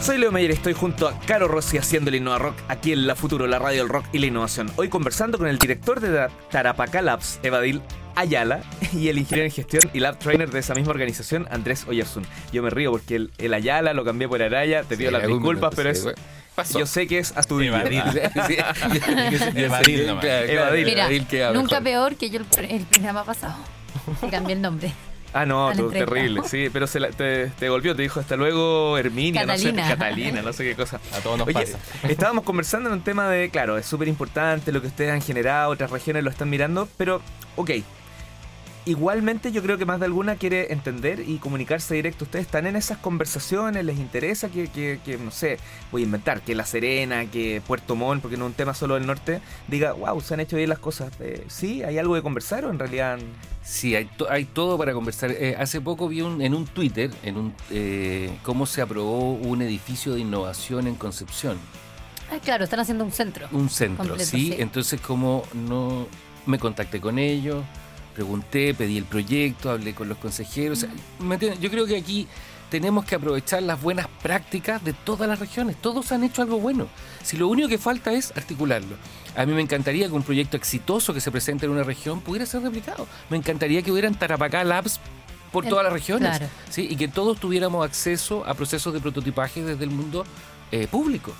Soy Leo Meyer, estoy junto a Caro Rossi haciendo el Innova Rock aquí en La Futuro, la radio del rock y la innovación. Hoy conversando con el director de Tarapacá Labs, Evadil Ayala, y el ingeniero en gestión y lab trainer de esa misma organización, Andrés Oyersun. Yo me río porque el, Ayala lo cambié por Araya, te pido las disculpas, pero es... Yo sé que es a tu Evadil. Evadil, Mira, nunca peor que yo el, el programa pasado. Cambié el nombre. Ah, no, terrible, sí, pero se te, te, golpeó, te dijo hasta luego Herminia, Catalina. no sé, Catalina, no sé qué cosa. A todos nos pasa. Estábamos conversando en un tema de, claro, es súper importante lo que ustedes han generado, otras regiones lo están mirando, pero, ok, igualmente yo creo que más de alguna quiere entender y comunicarse directo. Ustedes están en esas conversaciones, les interesa que, que, no sé, voy a inventar, que La Serena, que Puerto Montt, porque no es un tema solo del norte, diga, wow, se han hecho bien las cosas. Eh, ¿Sí? ¿Hay algo de conversar o en realidad...? Sí, hay, hay todo para conversar. Eh, hace poco vi un, en un Twitter en un, eh, cómo se aprobó un edificio de innovación en Concepción. Ah, claro, están haciendo un centro. Un centro, sí. Entonces, como no me contacté con ellos, pregunté, pedí el proyecto, hablé con los consejeros. Yo creo que aquí tenemos que aprovechar las buenas prácticas de todas las regiones. Todos han hecho algo bueno. Si lo único que falta es articularlo. A mí me encantaría que un proyecto exitoso que se presente en una región pudiera ser replicado. Me encantaría que hubieran Tarapacá Labs por todas las regiones. ¿sí? Y que todos tuviéramos acceso a procesos de prototipaje desde el mundo eh, público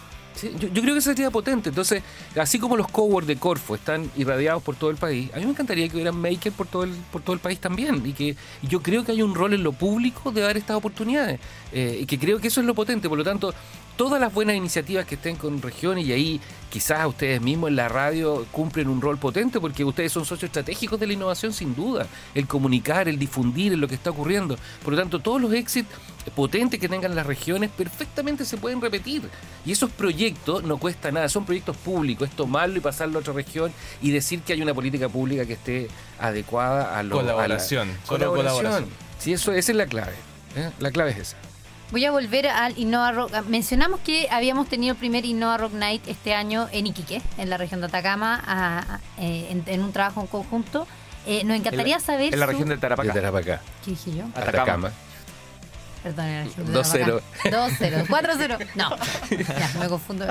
yo, creo que sería potente. Entonces, así como los coworks de Corfo están irradiados por todo el país, a mí me encantaría que hubieran makers por todo el, por todo el país también. Y que yo creo que hay un rol en lo público de dar estas oportunidades. Eh, y que creo que eso es lo potente. Por lo tanto, todas las buenas iniciativas que estén con regiones y ahí quizás ustedes mismos en la radio cumplen un rol potente porque ustedes son socios estratégicos de la innovación sin duda, el comunicar, el difundir lo que está ocurriendo. Por lo tanto, todos los éxitos potentes que tengan las regiones perfectamente se pueden repetir. Y esos proyectos no cuesta nada, son proyectos públicos, es tomarlo y pasarlo a otra región y decir que hay una política pública que esté adecuada a lo colaboración. colaboración. Sí, eso esa es la clave. ¿eh? La clave es esa. Voy a volver al Innova Rock. Mencionamos que habíamos tenido el primer Innova Rock Night este año en Iquique, en la región de Atacama, eh, en, un trabajo en conjunto. Eh, nos encantaría saber. En la región de Tarapacá. De Tarapacá. ¿Qué dije yo? Atacama. Perdón, 2-0. 2-0. 4-0. No. Ya, me confundo.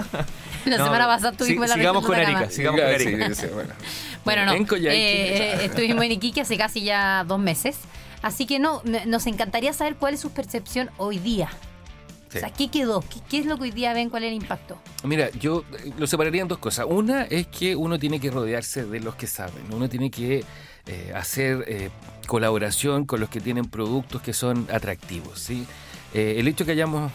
La semana pasada estuvimos en la Sigamos con Erika. Sigamos con Erika. bueno. bueno, no. Eh, estuvimos en Iquique hace casi ya dos meses. Así que no, nos encantaría saber cuál es su percepción hoy día. O sea, ¿qué quedó? ¿Qué, es lo que hoy día ven? ¿Cuál es el impacto? Mira, yo eh, lo separaría en dos cosas. Una es que uno tiene que rodearse de los que saben. Uno tiene que eh, hacer eh, colaboración con los que tienen productos que son atractivos. ¿sí? el hecho que hayamos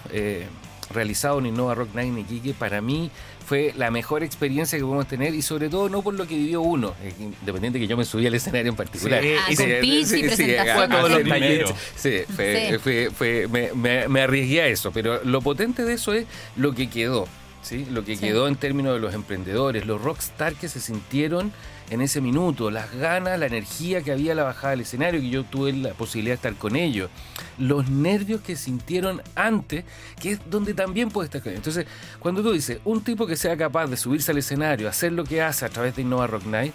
realizado en Innova Rock Night en Iquique, para mí fue la mejor experiencia que podemos tener y sobre todo no por lo que vivió uno, eh, independiente que yo me subí al escenario en particular. Sí, ah, sí, sí, sí, presentación. todos los talleres. Sí, fue, fue, me, me, arriesgué a eso, pero lo potente de eso es lo que quedó. ¿Sí? Lo que quedó en términos de los emprendedores, los rockstar que se sintieron en ese minuto, las ganas, la energía que había a la bajada del escenario, que yo tuve la posibilidad de estar con ellos, los nervios que sintieron antes, que es donde también puede estar con ellos. Entonces, cuando tú dices, un tipo que sea capaz de subirse al escenario, hacer lo que hace a través de Innova Rock Night,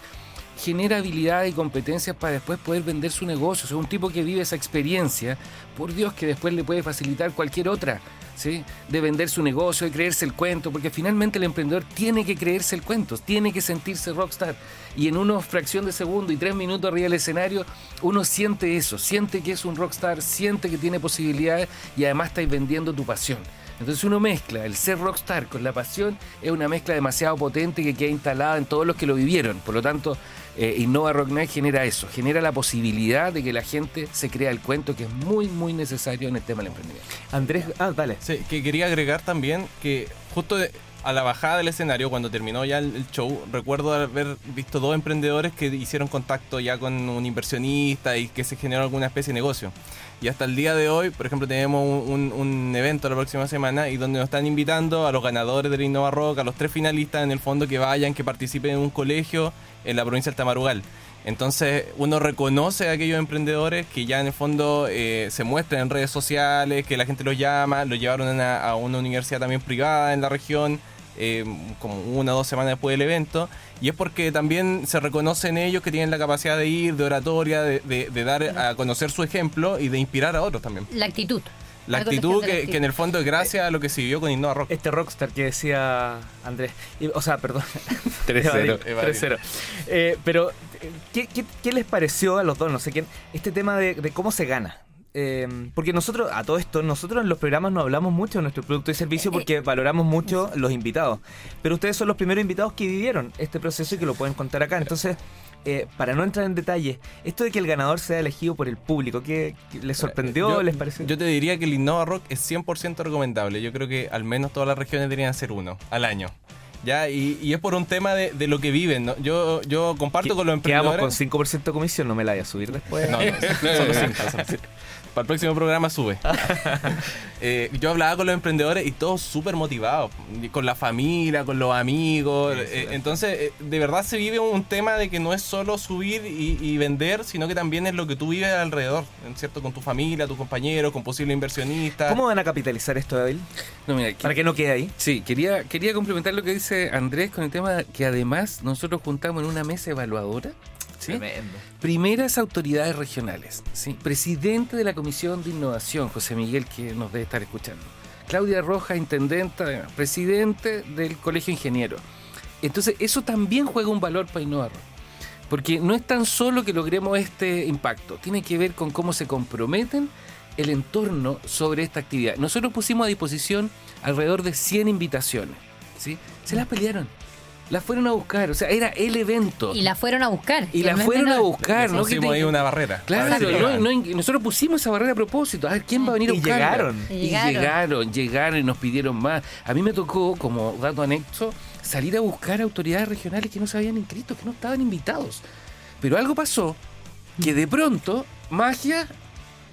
genera habilidades y competencias para después poder vender su negocio. Un tipo que vive esa experiencia, por Dios que después le puede facilitar cualquier otra de vender su negocio, de creerse el cuento, porque finalmente el emprendedor tiene que creerse el cuento, tiene que sentirse rockstar. Y en una fracción de segundo y tres minutos arriba del escenario, uno siente eso, siente que es un rockstar, siente que tiene posibilidades y además estáis vendiendo tu pasión. Entonces uno mezcla el ser rockstar con la pasión, es una mezcla demasiado potente que queda instalada en todos los que lo vivieron. Por lo tanto, eh, Innova Rock Night genera eso, genera la posibilidad de que la gente se crea el cuento que es muy, muy necesario en el tema del emprendimiento. Andrés, ah, dale. Sí, que quería agregar también que justo a la bajada del escenario, cuando terminó ya el, show, recuerdo haber visto dos emprendedores que hicieron contacto ya con un inversionista y que se generó alguna especie de negocio. Y hasta el día de hoy, por ejemplo, tenemos un, evento la próxima semana y donde nos están invitando a los ganadores del Innova Rock, a los tres finalistas en el fondo que vayan, que participen en un colegio en la provincia del Tamarugal. Entonces uno reconoce a aquellos emprendedores que ya en el fondo eh, se muestran en redes sociales, que la gente los llama, los llevaron a, una universidad también privada en la región, eh, como una o dos semanas después del evento, y es porque también se reconocen ellos que tienen la capacidad de ir, de oratoria, de, dar a conocer su ejemplo y de inspirar a otros también. La actitud. La actitud que, en el fondo es gracias a lo que se vivió con Innova Rock. Este rockstar que decía Andrés. o sea, perdón. 3-0. 3-0. Eh, pero, ¿qué, les pareció a los dos? No sé quién. Este tema de, cómo se gana. Eh, porque nosotros, a todo esto, nosotros en los programas no hablamos mucho de nuestro producto y servicio porque eh, valoramos mucho los invitados. Pero ustedes son los primeros invitados que vivieron este proceso y que lo pueden contar acá. Entonces, eh, para no entrar en detalle, esto de que el ganador sea elegido por el público, ¿qué, les sorprendió? ¿Les pareció? Yo te diría que el Innova Rock es 100% recomendable. Yo creo que al menos todas las regiones deberían ser uno al año. Ya, y, es por un tema de, lo que viven. Yo, yo comparto con los emprendedores. Quedamos con 5% de comisión, no me la vaya a subir después. No, no, solo 5. Para el próximo programa sube. Eh, yo hablaba con los emprendedores y todos súper motivados, con la familia, con los amigos. Eh, entonces, eh, de verdad se vive un tema de que no es solo subir y, vender, sino que también es lo que tú vives alrededor, ¿cierto? Con tu familia, tus compañeros, con posibles inversionistas. ¿Cómo van a capitalizar esto, David? No, Para que no quede ahí. Sí, quería, quería complementar lo que dice Andrés con el tema que además nosotros juntamos en una mesa evaluadora Primeras autoridades regionales. ¿sí? Presidente de la Comisión de Innovación, José Miguel, que nos debe estar escuchando. Claudia Roja, intendenta, presidente del Colegio Ingeniero. Entonces, eso también juega un valor para innovar. Porque no es tan solo que logremos este impacto, tiene que ver con cómo se comprometen el entorno sobre esta actividad. Nosotros pusimos a disposición alrededor de 100 invitaciones. ¿Sí? Se las pelearon. La fueron a buscar, o sea, era el evento. Y la fueron a buscar. Y la fueron a buscar, ¿no? Pusimos ahí una barrera. Claro, nosotros pusimos esa barrera a propósito. A ver, ¿quién va a venir a buscar? Llegaron. Y llegaron. llegaron, y nos pidieron más. A mí me tocó, como dato anexo, salir a buscar autoridades regionales que no se habían inscrito, que no estaban invitados. Pero algo pasó que de pronto, magia,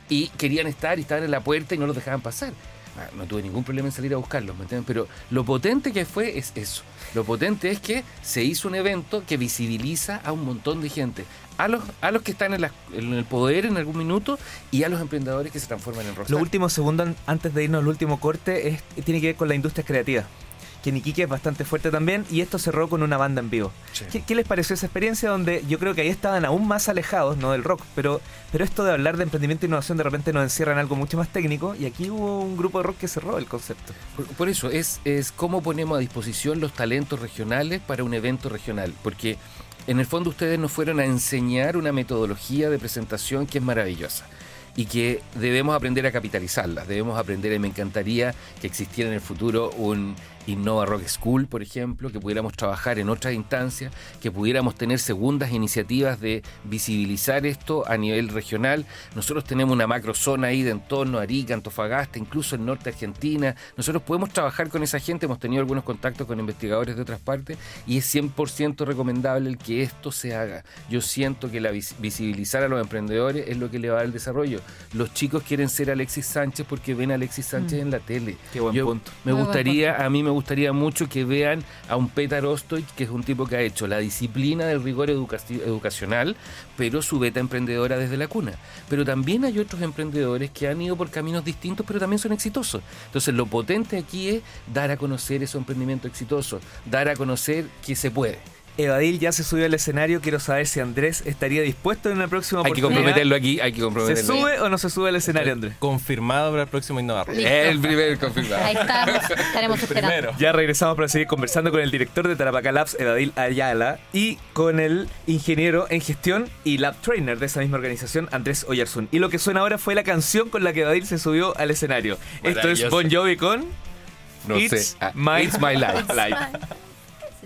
y querían estar y estaban en la puerta y no los dejaban pasar. Ah, no tuve ningún problema en salir a buscarlos, ¿me entiendes? Pero lo potente que fue es eso. Lo potente es que se hizo un evento que visibiliza a un montón de gente. A los, a los que están en, el poder en algún minuto y a los emprendedores que se transforman en rostro. Los últimos segundos antes de irnos al último corte es, tiene que ver con la industria creativa que en es bastante fuerte también, y esto cerró con una banda en vivo. ¿Qué, les pareció esa experiencia donde yo creo que ahí estaban aún más alejados, no del rock, pero, pero esto de hablar de emprendimiento e innovación de repente nos encierra en algo mucho más técnico, y aquí hubo un grupo de rock que cerró el concepto. Por, eso, es, es cómo ponemos a disposición los talentos regionales para un evento regional, porque en el fondo ustedes nos fueron a enseñar una metodología de presentación que es maravillosa y que debemos aprender a capitalizarlas, debemos aprender, y me encantaría que existiera en el futuro un Innova Rock School, por ejemplo, que pudiéramos trabajar en otras instancias, que pudiéramos tener segundas iniciativas de visibilizar esto a nivel regional. Nosotros tenemos una macro zona ahí de entorno, Arica, Antofagasta, incluso el norte Argentina. Nosotros podemos trabajar con esa gente, hemos tenido algunos contactos con investigadores de otras partes y es 100% recomendable el que esto se haga. Yo siento que la visibilizar a los emprendedores es lo que le va a el desarrollo. Los chicos quieren ser Alexis Sánchez porque ven a Alexis Sánchez mm. en la tele. Qué buen punto. Me gustaría, a mí me gustaría mucho que vean a un Petar Ostoich, que es un tipo que ha hecho la disciplina del rigor educacional, pero su beta emprendedora desde la cuna. Pero también hay otros emprendedores que han ido por caminos distintos, pero también son exitosos. Entonces, lo potente aquí es dar a conocer esos emprendimientos exitosos, dar a conocer que se puede. Evadil ya se subió al escenario. Quiero saber si Andrés estaría dispuesto en la próxima Hay que comprometerlo aquí, hay que comprometerlo. ¿Se sube o no se sube al escenario, Andrés? Confirmado para el próximo Innovar. El primer confirmado. Ahí estamos, estaremos esperando. Ya regresamos para seguir conversando con el director de Tarapacá Labs, Evadil Ayala, y con el ingeniero en gestión y lab trainer de esa misma organización, Andrés Oyarzún. Y lo que suena ahora fue la canción con la que Evadil se subió al escenario. Esto es Bon Jovi con... No sé. My, It's my life.